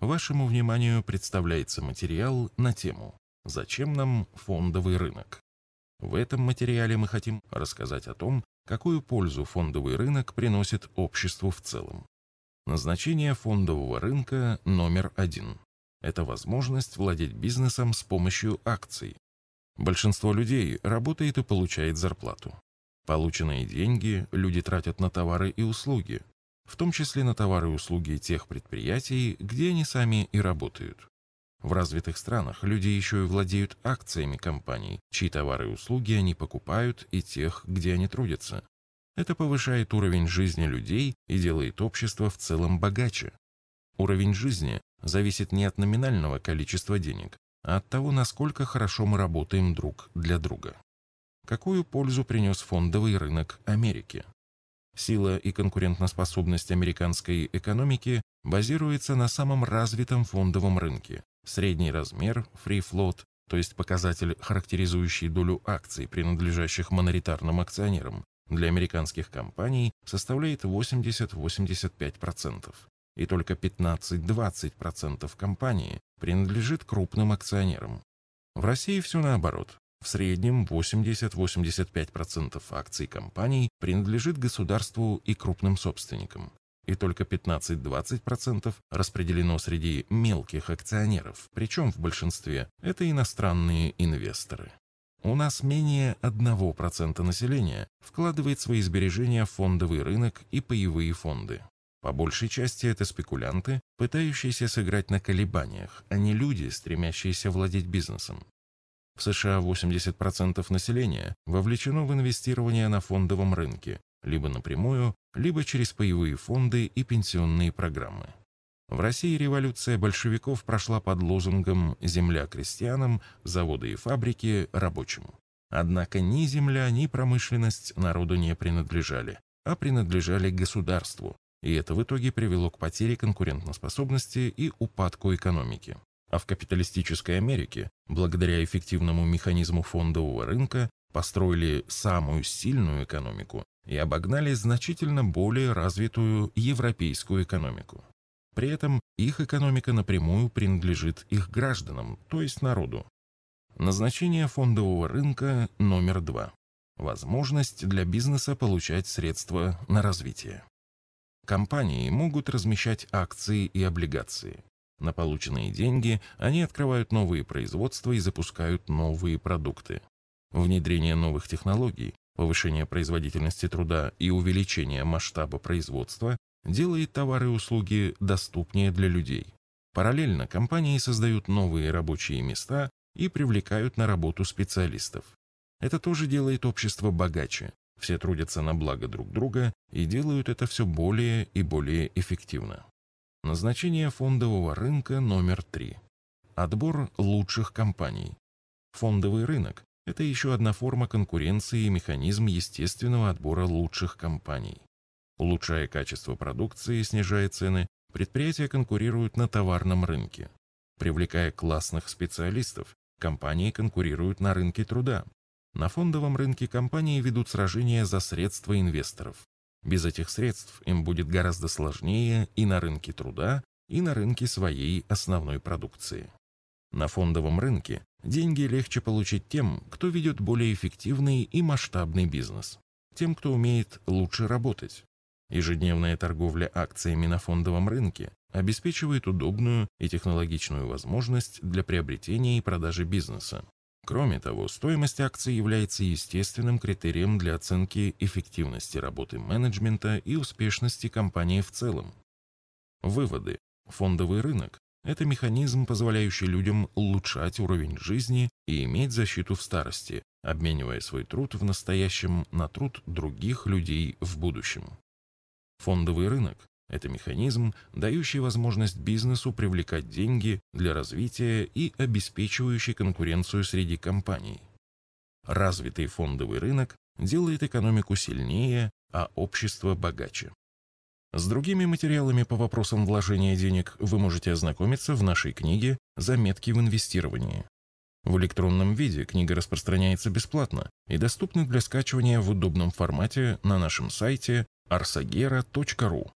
вашему вниманию представляется материал на тему «Зачем нам фондовый рынок?». В этом материале мы хотим рассказать о том, какую пользу фондовый рынок приносит обществу в целом. Назначение фондового рынка номер один – это возможность владеть бизнесом с помощью акций. Большинство людей работает и получает зарплату. Полученные деньги люди тратят на товары и услуги, в том числе на товары и услуги тех предприятий, где они сами и работают. В развитых странах люди еще и владеют акциями компаний, чьи товары и услуги они покупают, и тех, где они трудятся. Это повышает уровень жизни людей и делает общество в целом богаче. Уровень жизни зависит не от номинального количества денег, а от того, насколько хорошо мы работаем друг для друга. Какую пользу принес фондовый рынок Америки? Сила и конкурентоспособность американской экономики базируется на самом развитом фондовом рынке. Средний размер, free float, то есть показатель, характеризующий долю акций, принадлежащих моноритарным акционерам, для американских компаний составляет 80-85%, и только 15-20% компаний принадлежит крупным акционерам. В России все наоборот. В среднем 80-85% акций компаний принадлежит государству и крупным собственникам, и только 15-20% распределено среди мелких акционеров, причем в большинстве это иностранные инвесторы. У нас менее 1% населения вкладывает свои сбережения в фондовый рынок и паевые фонды. По большей части это спекулянты, пытающиеся сыграть на колебаниях, а не люди, стремящиеся владеть бизнесом. В США 80% населения вовлечено в инвестирование на фондовом рынке, либо напрямую, либо через паевые фонды и пенсионные программы. В России революция большевиков прошла под лозунгом «Земля крестьянам, заводы и фабрики рабочим». Однако ни земля, ни промышленность народу не принадлежали, а принадлежали государству, и это в итоге привело к потере конкурентоспособности и упадку экономики. А в капиталистической Америке, благодаря эффективному механизму фондового рынка, построили самую сильную экономику и обогнали значительно более развитую европейскую экономику. При этом их экономика напрямую принадлежит их гражданам, то есть народу. Назначение фондового рынка номер два. Возможность для бизнеса получать средства на развитие. Компании могут размещать акции и облигации. На полученные деньги они открывают новые производства и запускают новые продукты. Внедрение новых технологий, повышение производительности труда и увеличение масштаба производства делает товары и услуги доступнее для людей. Параллельно компании создают новые рабочие места и привлекают на работу специалистов. Это тоже делает общество богаче. Все трудятся на благо друг друга и делают это все более и более эффективно. Назначение фондового рынка номер три. Отбор лучших компаний. Фондовый рынок – это еще одна форма конкуренции и механизм естественного отбора лучших компаний. Улучшая качество продукции и снижая цены, предприятия конкурируют на товарном рынке. Привлекая классных специалистов, компании конкурируют на рынке труда. На фондовом рынке компании ведут сражения за средства инвесторов. Без этих средств им будет гораздо сложнее и на рынке труда, и на рынке своей основной продукции. На фондовом рынке деньги легче получить тем, кто ведет более эффективный и масштабный бизнес, тем, кто умеет лучше работать. Ежедневная торговля акциями на фондовом рынке обеспечивает удобную и технологичную возможность для приобретения и продажи бизнеса, Кроме того, стоимость акций является естественным критерием для оценки эффективности работы менеджмента и успешности компании в целом. Выводы. Фондовый рынок – это механизм, позволяющий людям улучшать уровень жизни и иметь защиту в старости, обменивая свой труд в настоящем на труд других людей в будущем. Фондовый рынок это механизм, дающий возможность бизнесу привлекать деньги для развития и обеспечивающий конкуренцию среди компаний. Развитый фондовый рынок делает экономику сильнее, а общество богаче. С другими материалами по вопросам вложения денег вы можете ознакомиться в нашей книге «Заметки в инвестировании». В электронном виде книга распространяется бесплатно и доступна для скачивания в удобном формате на нашем сайте arsagera.ru.